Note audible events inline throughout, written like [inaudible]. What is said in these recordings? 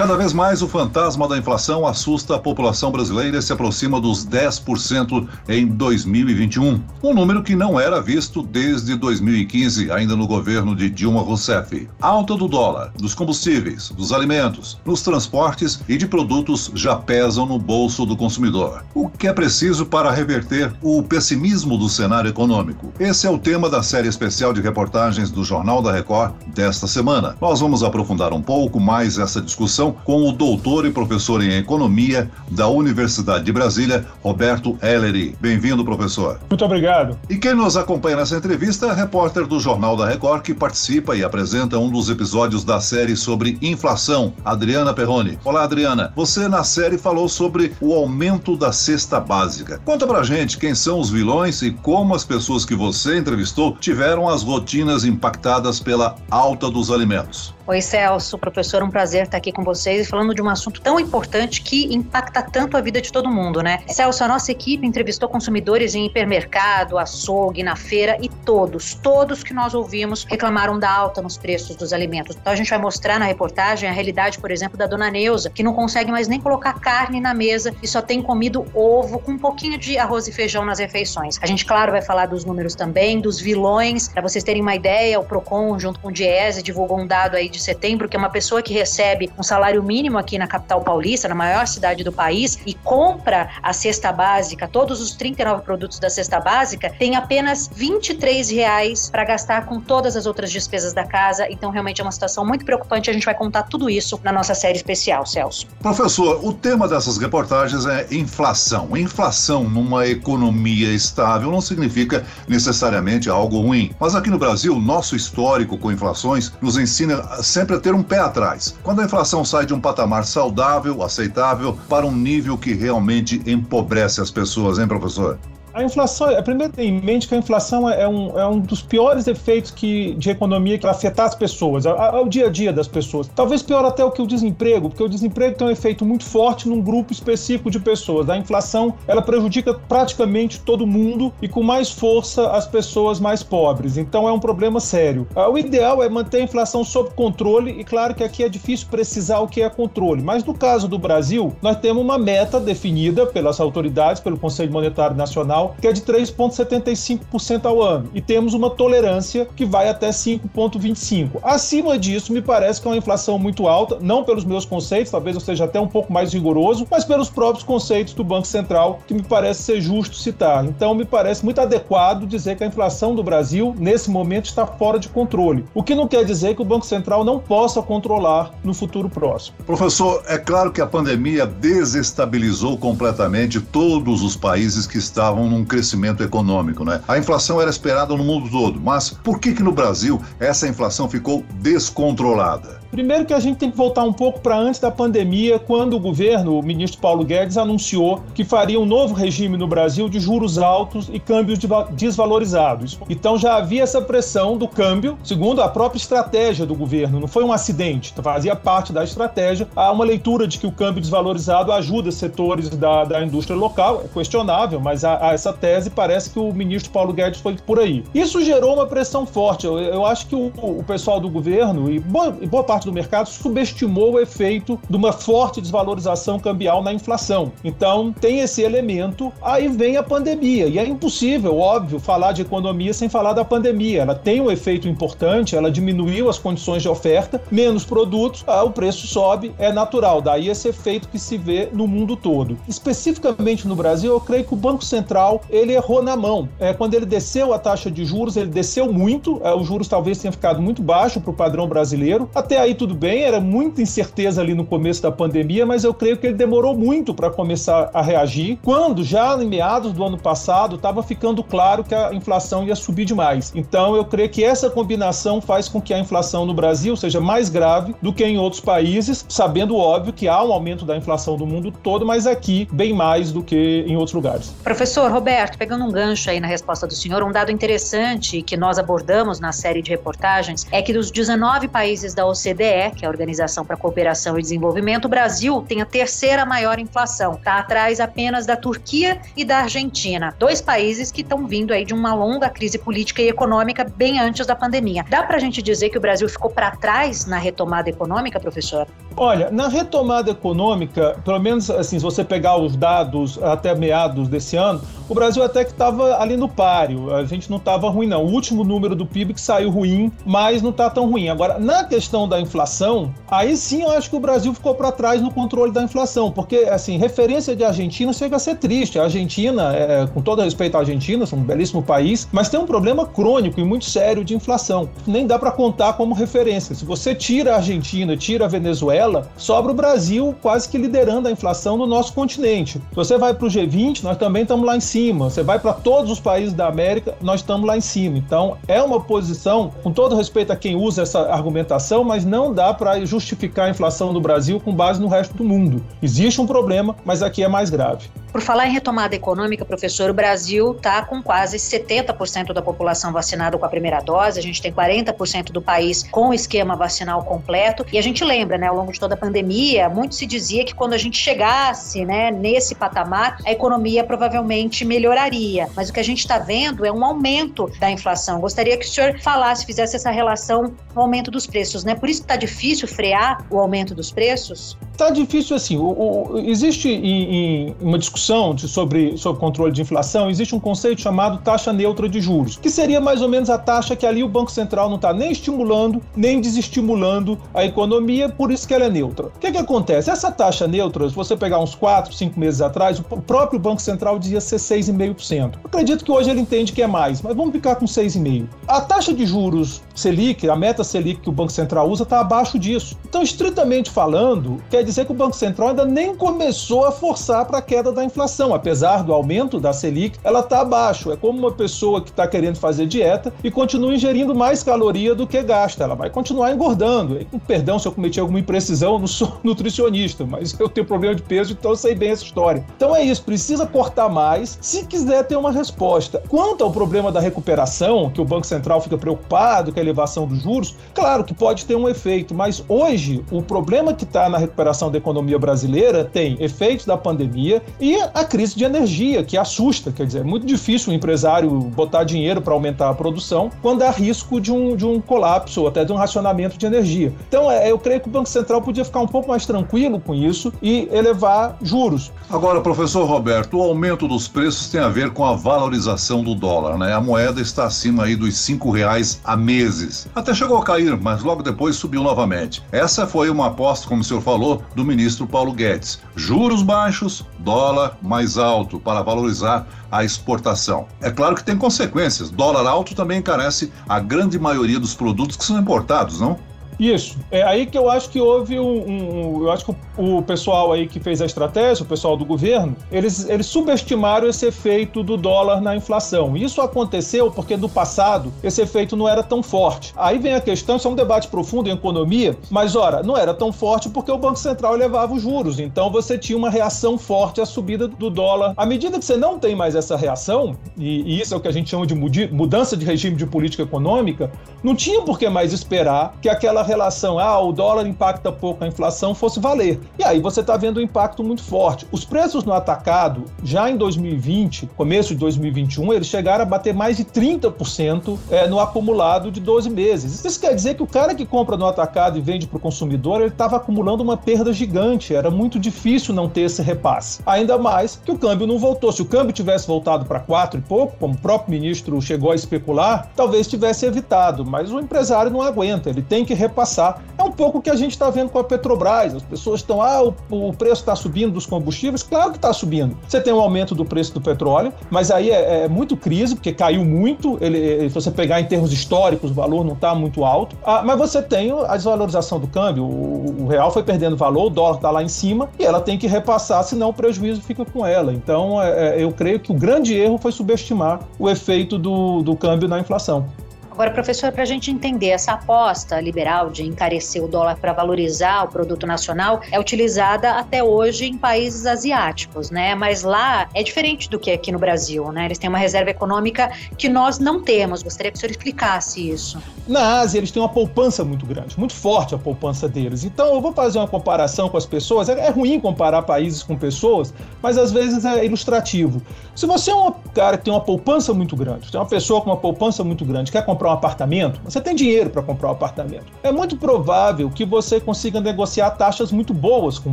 Cada vez mais o fantasma da inflação assusta a população brasileira e se aproxima dos 10% em 2021. Um número que não era visto desde 2015, ainda no governo de Dilma Rousseff. Alta do dólar, dos combustíveis, dos alimentos, nos transportes e de produtos já pesam no bolso do consumidor. O que é preciso para reverter o pessimismo do cenário econômico? Esse é o tema da série especial de reportagens do Jornal da Record desta semana. Nós vamos aprofundar um pouco mais essa discussão com o doutor e professor em economia da Universidade de Brasília, Roberto Ellery. Bem-vindo, professor. Muito obrigado. E quem nos acompanha nessa entrevista é a repórter do Jornal da Record que participa e apresenta um dos episódios da série sobre inflação, Adriana Perrone. Olá, Adriana. Você na série falou sobre o aumento da cesta básica. Conta pra gente quem são os vilões e como as pessoas que você entrevistou tiveram as rotinas impactadas pela alta dos alimentos. Oi, Celso, professor, um prazer estar aqui com vocês falando de um assunto tão importante que impacta tanto a vida de todo mundo, né? Celso, a nossa equipe entrevistou consumidores em hipermercado, açougue, na feira e todos, todos que nós ouvimos reclamaram da alta nos preços dos alimentos. Então a gente vai mostrar na reportagem a realidade, por exemplo, da dona Neuza, que não consegue mais nem colocar carne na mesa e só tem comido ovo com um pouquinho de arroz e feijão nas refeições. A gente, claro, vai falar dos números também, dos vilões, para vocês terem uma ideia, o Procon, junto com o Diese, divulgou um dado aí de de setembro, que é uma pessoa que recebe um salário mínimo aqui na capital paulista, na maior cidade do país, e compra a cesta básica, todos os 39 produtos da cesta básica, tem apenas 23 reais para gastar com todas as outras despesas da casa. Então, realmente é uma situação muito preocupante. A gente vai contar tudo isso na nossa série especial, Celso. Professor, o tema dessas reportagens é inflação. Inflação numa economia estável não significa necessariamente algo ruim. Mas aqui no Brasil, nosso histórico com inflações nos ensina sempre ter um pé atrás. Quando a inflação sai de um patamar saudável, aceitável, para um nível que realmente empobrece as pessoas, hein, professor? A inflação, é primeiro ter em mente que a inflação é um, é um dos piores efeitos que, de economia que afetar as pessoas, ao dia a dia das pessoas. Talvez pior até o que o desemprego, porque o desemprego tem um efeito muito forte num grupo específico de pessoas. A inflação, ela prejudica praticamente todo mundo e com mais força as pessoas mais pobres. Então é um problema sério. Ah, o ideal é manter a inflação sob controle e claro que aqui é difícil precisar o que é controle, mas no caso do Brasil, nós temos uma meta definida pelas autoridades, pelo Conselho Monetário Nacional que é de 3,75% ao ano. E temos uma tolerância que vai até 5,25%. Acima disso, me parece que é uma inflação muito alta, não pelos meus conceitos, talvez eu seja até um pouco mais rigoroso, mas pelos próprios conceitos do Banco Central, que me parece ser justo citar. Então, me parece muito adequado dizer que a inflação do Brasil, nesse momento, está fora de controle. O que não quer dizer que o Banco Central não possa controlar no futuro próximo. Professor, é claro que a pandemia desestabilizou completamente todos os países que estavam num crescimento econômico, né? A inflação era esperada no mundo todo, mas por que que no Brasil essa inflação ficou descontrolada? Primeiro que a gente tem que voltar um pouco para antes da pandemia, quando o governo, o ministro Paulo Guedes, anunciou que faria um novo regime no Brasil de juros altos e câmbios desvalorizados. Então já havia essa pressão do câmbio, segundo a própria estratégia do governo, não foi um acidente, fazia parte da estratégia. Há uma leitura de que o câmbio desvalorizado ajuda setores da, da indústria local, é questionável, mas há, há essa tese parece que o ministro Paulo Guedes foi por aí. Isso gerou uma pressão forte. Eu, eu acho que o, o pessoal do governo e boa, e boa parte parte do mercado subestimou o efeito de uma forte desvalorização cambial na inflação. Então, tem esse elemento, aí vem a pandemia. E é impossível, óbvio, falar de economia sem falar da pandemia. Ela tem um efeito importante, ela diminuiu as condições de oferta, menos produtos, ah, o preço sobe, é natural. Daí esse efeito que se vê no mundo todo. Especificamente no Brasil, eu creio que o Banco Central ele errou na mão. É, quando ele desceu a taxa de juros, ele desceu muito, é, os juros talvez tenham ficado muito baixo para o padrão brasileiro. Até aí tudo bem, era muita incerteza ali no começo da pandemia, mas eu creio que ele demorou muito para começar a reagir, quando já em meados do ano passado estava ficando claro que a inflação ia subir demais. Então eu creio que essa combinação faz com que a inflação no Brasil seja mais grave do que em outros países, sabendo óbvio que há um aumento da inflação do mundo todo, mas aqui bem mais do que em outros lugares. Professor Roberto, pegando um gancho aí na resposta do senhor, um dado interessante que nós abordamos na série de reportagens é que dos 19 países da OCDE OCDE, que é a Organização para a Cooperação e Desenvolvimento, o Brasil tem a terceira maior inflação. Está atrás apenas da Turquia e da Argentina, dois países que estão vindo aí de uma longa crise política e econômica bem antes da pandemia. Dá para a gente dizer que o Brasil ficou para trás na retomada econômica, professor? Olha, na retomada econômica, pelo menos assim, se você pegar os dados até meados desse ano, o Brasil até que estava ali no páreo. A gente não estava ruim, não. O último número do PIB que saiu ruim, mas não está tão ruim. Agora, na questão da inflação, aí sim eu acho que o Brasil ficou para trás no controle da inflação, porque, assim, referência de Argentina chega a ser triste. A Argentina, é, com todo respeito à Argentina, é um belíssimo país, mas tem um problema crônico e muito sério de inflação. Nem dá para contar como referência. Se você tira a Argentina, tira a Venezuela, sobra o Brasil quase que liderando a inflação no nosso continente. Se você vai para o G20, nós também estamos lá em cima. Você vai para todos os países da América, nós estamos lá em cima. Então, é uma posição, com todo respeito a quem usa essa argumentação, mas não dá para justificar a inflação do Brasil com base no resto do mundo. Existe um problema, mas aqui é mais grave. Por falar em retomada econômica, professor, o Brasil está com quase 70% da população vacinada com a primeira dose, a gente tem 40% do país com o esquema vacinal completo, e a gente lembra, né, ao longo de toda a pandemia, muito se dizia que quando a gente chegasse, né, nesse patamar, a economia provavelmente melhoraria, mas o que a gente está vendo é um aumento da inflação. Gostaria que o senhor falasse, fizesse essa relação com o aumento dos preços, né? Por isso que está difícil frear o aumento dos preços? Está difícil assim. O, o, existe em, em uma discussão de, sobre, sobre controle de inflação, existe um conceito chamado taxa neutra de juros, que seria mais ou menos a taxa que ali o Banco Central não está nem estimulando, nem desestimulando a economia, por isso que ela é neutra. O que, que acontece? Essa taxa neutra, se você pegar uns 4, 5 meses atrás, o próprio Banco Central dizia ser 6,5%. Acredito que hoje ele entende que é mais, mas vamos ficar com 6,5%. A taxa de juros Selic, a meta Selic que o Banco Central usa, está abaixo disso. Então, estritamente falando, quer dizer que o Banco Central ainda nem começou a forçar para a queda da inflação. Apesar do aumento da Selic, ela está abaixo. É como uma pessoa que está querendo fazer dieta e continua ingerindo mais caloria do que gasta. Ela vai continuar engordando. E, perdão se eu cometi alguma imprecisão, eu não sou [laughs] nutricionista, mas eu tenho problema de peso, então eu sei bem essa história. Então é isso, precisa cortar mais se quiser ter uma resposta. Quanto ao problema da recuperação, que o Banco Central fica preocupado, que ele elevação dos juros, claro que pode ter um efeito, mas hoje o problema que está na recuperação da economia brasileira tem efeitos da pandemia e a crise de energia, que assusta. Quer dizer, é muito difícil o empresário botar dinheiro para aumentar a produção quando há risco de um, de um colapso ou até de um racionamento de energia. Então, é, eu creio que o Banco Central podia ficar um pouco mais tranquilo com isso e elevar juros. Agora, professor Roberto, o aumento dos preços tem a ver com a valorização do dólar, né? A moeda está acima aí dos cinco reais mês meses. Até chegou a cair, mas logo depois subiu novamente. Essa foi uma aposta, como o senhor falou, do ministro Paulo Guedes. Juros baixos, dólar mais alto para valorizar a exportação. É claro que tem consequências. Dólar alto também encarece a grande maioria dos produtos que são importados, não? Isso. É aí que eu acho que houve um. um eu acho que o, o, pessoal aí que fez a estratégia, o pessoal do governo, eles, eles subestimaram esse efeito do dólar na inflação. Isso aconteceu porque no passado esse efeito não era tão forte. Aí vem a questão, isso é um debate profundo em economia, mas ora, não era tão forte porque o Banco Central elevava os juros. Então você tinha uma reação forte à subida do dólar. À medida que você não tem mais essa reação, e, e isso é o que a gente chama de mudança de regime de política econômica, não tinha por que mais esperar que aquela relação, ah, o dólar impacta pouco a inflação, fosse valer. E aí você está vendo um impacto muito forte. Os preços no atacado, já em 2020, começo de 2021, eles chegaram a bater mais de 30% é, no acumulado de 12 meses. Isso quer dizer que o cara que compra no atacado e vende para o consumidor, ele estava acumulando uma perda gigante. Era muito difícil não ter esse repasse. Ainda mais que o câmbio não voltou. Se o câmbio tivesse voltado para 4 e pouco, como o próprio ministro chegou a especular, talvez tivesse evitado. Mas o empresário não aguenta, ele tem que repassar passar. É um pouco o que a gente está vendo com a Petrobras. As pessoas estão, ah, o, o preço está subindo dos combustíveis. Claro que está subindo. Você tem um aumento do preço do petróleo, mas aí é, é muito crise, porque caiu muito. Ele, se você pegar em termos históricos, o valor não está muito alto. Ah, mas você tem a desvalorização do câmbio. O, o real foi perdendo valor, o dólar está lá em cima e ela tem que repassar, senão o prejuízo fica com ela. Então, é, é eu creio que o grande erro foi subestimar o efeito do, do câmbio na inflação. Agora, professor, para a gente entender essa aposta liberal de encarecer o dólar para valorizar o produto nacional é utilizada até hoje em países asiáticos, né? Mas lá é diferente do que aqui no Brasil, né? Eles têm uma reserva econômica que nós não temos. Gostaria que o senhor explicasse isso. Na Ásia, eles têm uma poupança muito grande, muito forte a poupança deles. Então, eu vou fazer uma comparação com as pessoas. É, é ruim comparar países com pessoas, mas às vezes é ilustrativo. Se você é um cara que tem uma poupança muito grande, tem uma pessoa com uma poupança muito grande, quer comprar um apartamento, você tem dinheiro para comprar um apartamento. É muito provável que você consiga negociar taxas muito boas com o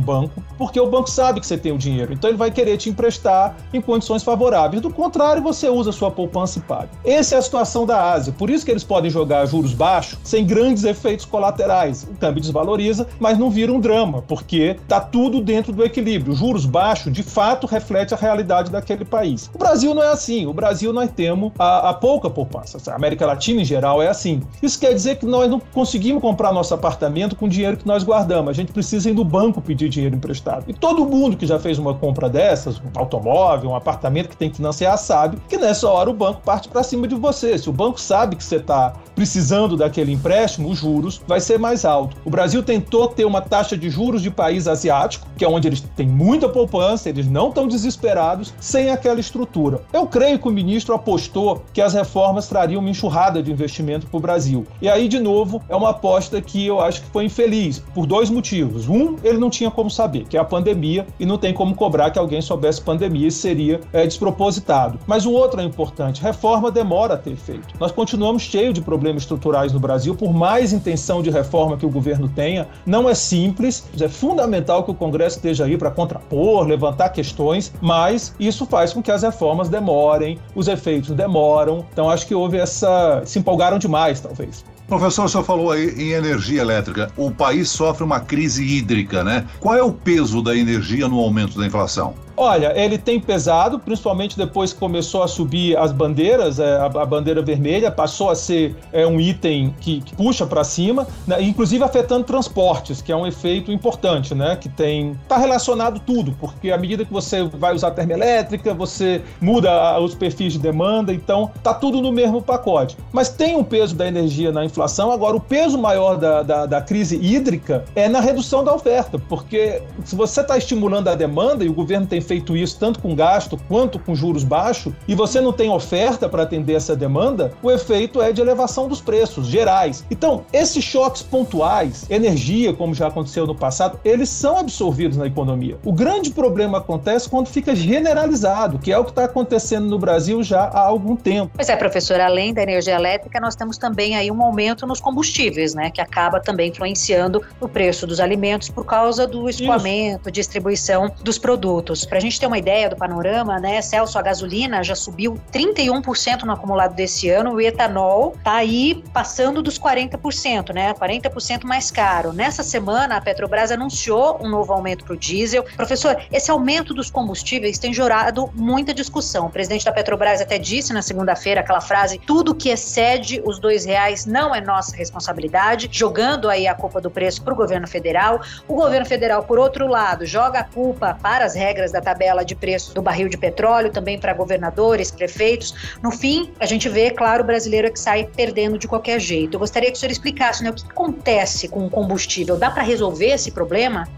banco, porque o banco sabe que você tem o dinheiro, então ele vai querer te emprestar em condições favoráveis. Do contrário, você usa sua poupança e paga. Essa é a situação da Ásia, por isso que eles podem jogar juros baixos sem grandes efeitos colaterais. O câmbio desvaloriza, mas não vira um drama, porque está tudo dentro do equilíbrio. Juros baixos, de fato, reflete a realidade daquele país. O Brasil não é assim. O Brasil nós temos a, a pouca poupança. A América Latina em geral é assim. Isso quer dizer que nós não conseguimos comprar nosso apartamento com o dinheiro que nós guardamos. A gente precisa ir no banco pedir dinheiro emprestado. E todo mundo que já fez uma compra dessas, um automóvel, um apartamento que tem que financiar, sabe que nessa hora o banco parte para cima de você. Se o banco sabe que você está precisando daquele empréstimo, os juros vai ser mais alto. O Brasil tentou ter uma taxa de juros de país asiático, que é onde eles têm muita poupança, eles não estão desesperados, sem aquela estrutura. Eu creio que o ministro apostou que as reformas trariam uma enxurrada de investimento para o Brasil. E aí, de novo, é uma aposta que eu acho que foi infeliz, por dois motivos. Um, ele não tinha como saber, que é a pandemia, e não tem como cobrar que alguém soubesse pandemia, isso seria é, despropositado. Mas o outro é importante: reforma demora a ter efeito. Nós continuamos cheios de problemas estruturais no Brasil, por mais intenção de reforma que o governo tenha, não é simples. É fundamental que o Congresso esteja aí para contrapor, levantar questões, mas isso faz com que as reformas demorem, os efeitos demoram. Então acho que houve essa. Empolgaram demais, talvez. Professor, o senhor falou aí em energia elétrica. O país sofre uma crise hídrica, né? Qual é o peso da energia no aumento da inflação? Olha, ele tem pesado, principalmente depois que começou a subir as bandeiras, é, a, a, bandeira vermelha passou a ser é, um item que, que puxa para cima, né, inclusive afetando transportes, que é um efeito importante, né? Que tem. Está relacionado tudo, porque à medida que você vai usar termoelétrica, você muda os perfis de demanda, então tá tudo no mesmo pacote. Mas tem um peso da energia na inflação, agora o peso maior da, da, da crise hídrica é na redução da oferta, porque se você está estimulando a demanda e o governo tem feito isso tanto com gasto quanto com juros baixos, e você não tem oferta para atender essa demanda, o efeito é de elevação dos preços gerais. Então, esses choques pontuais, energia, como já aconteceu no passado, eles são absorvidos na economia. O grande problema acontece quando fica generalizado, que é o que está acontecendo no Brasil já há algum tempo. Pois é, professor, além da energia elétrica, nós temos também aí um aumento nos combustíveis, né, que acaba também influenciando o preço dos alimentos por causa do escoamento, distribuição dos produtos. Para a gente ter uma ideia do panorama, né, Celso, a gasolina já subiu 31% no acumulado desse ano, o etanol está aí passando dos 40%, né, 40% mais caro. Nessa semana, a Petrobras anunciou um novo aumento para o diesel. Professor, esse aumento dos combustíveis tem gerado muita discussão. O presidente da Petrobras até disse na segunda-feira aquela frase: tudo que excede os dois reais não é nossa responsabilidade, jogando aí a culpa do preço para o governo federal. O governo federal, por outro lado, joga a culpa para as regras da tabela de preço do barril de petróleo, também para governadores, prefeitos. No fim, a gente vê, claro, o brasileiro que sai perdendo de qualquer jeito. Eu gostaria que o senhor explicasse né, o que acontece com o combustível. Dá para resolver esse problema?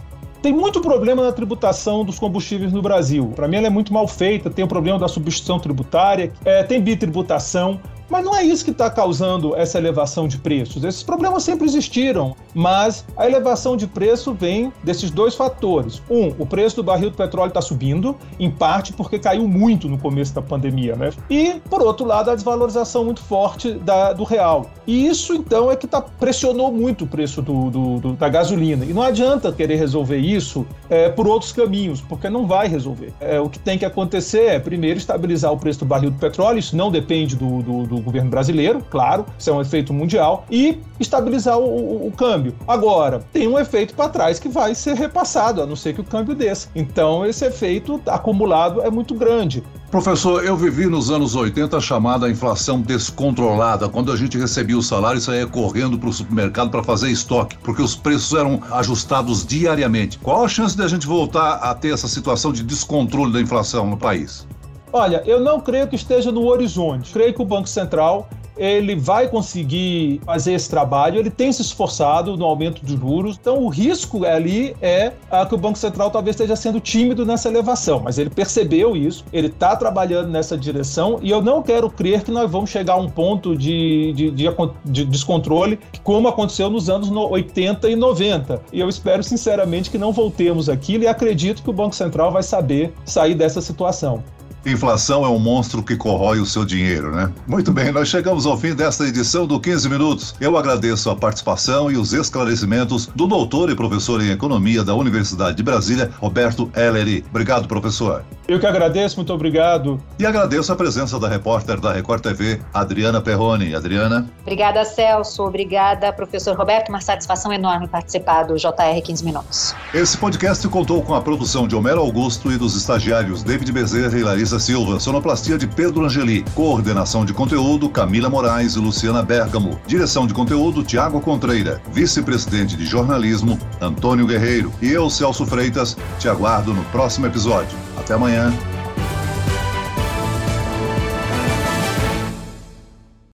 Tem muito problema na tributação dos combustíveis no Brasil. Para mim, ela é muito mal feita. Tem o problema da substituição tributária, é, tem bitributação. Mas não é isso que está causando essa elevação de preços. Esses problemas sempre existiram, mas a elevação de preço vem desses dois fatores. Um, o preço do barril de petróleo está subindo, em parte porque caiu muito no começo da pandemia, né? E, por outro lado, a desvalorização muito forte da, do real. E isso, então, é que tá, pressionou muito o preço do, do, do, da gasolina. E não adianta querer resolver isso é, por outros caminhos, porque não vai resolver. É, o que tem que acontecer é, primeiro, estabilizar o preço do barril de petróleo, isso não depende do, do governo brasileiro, claro, isso é um efeito mundial, e estabilizar o, o, o câmbio. Agora, tem um efeito para trás que vai ser repassado, a não ser que o câmbio desça. Então, esse efeito acumulado é muito grande. Professor, eu vivi nos anos 80 a chamada inflação descontrolada, quando a gente recebia o salário e saía correndo para o supermercado para fazer estoque, porque os preços eram ajustados diariamente. Qual a chance de a gente voltar a ter essa situação de descontrole da inflação no país? Olha, eu não creio que esteja no horizonte. Creio que o Banco Central ele vai conseguir fazer esse trabalho, ele tem se esforçado no aumento de juros, então o risco ali é que o Banco Central talvez esteja sendo tímido nessa elevação, mas ele percebeu isso, ele está trabalhando nessa direção e eu não quero crer que nós vamos chegar a um ponto de, de, de, de descontrole como aconteceu nos anos 80 e 90. E eu espero sinceramente que não voltemos aquilo e acredito que o Banco Central vai saber sair dessa situação. Inflação é um monstro que corrói o seu dinheiro, né? Muito bem, nós chegamos ao fim desta edição do 15 Minutos. Eu agradeço a participação e os esclarecimentos do doutor e professor em Economia da Universidade de Brasília, Roberto Ellery. Obrigado, professor. Eu que agradeço, muito obrigado. E agradeço a presença da repórter da Record TV, Adriana Perrone. Adriana. Obrigada, Celso. Obrigada, professor Roberto. Uma satisfação enorme participar do JR 15 Minutos. Esse podcast contou com a produção de Homero Augusto e dos estagiários David Bezerra e Larissa Silva, sonoplastia de Pedro Angeli, coordenação de conteúdo Camila Moraes e Luciana Bergamo, direção de conteúdo Tiago Contreira, vice-presidente de jornalismo Antônio Guerreiro e eu, Celso Freitas, te aguardo no próximo episódio. Até amanhã.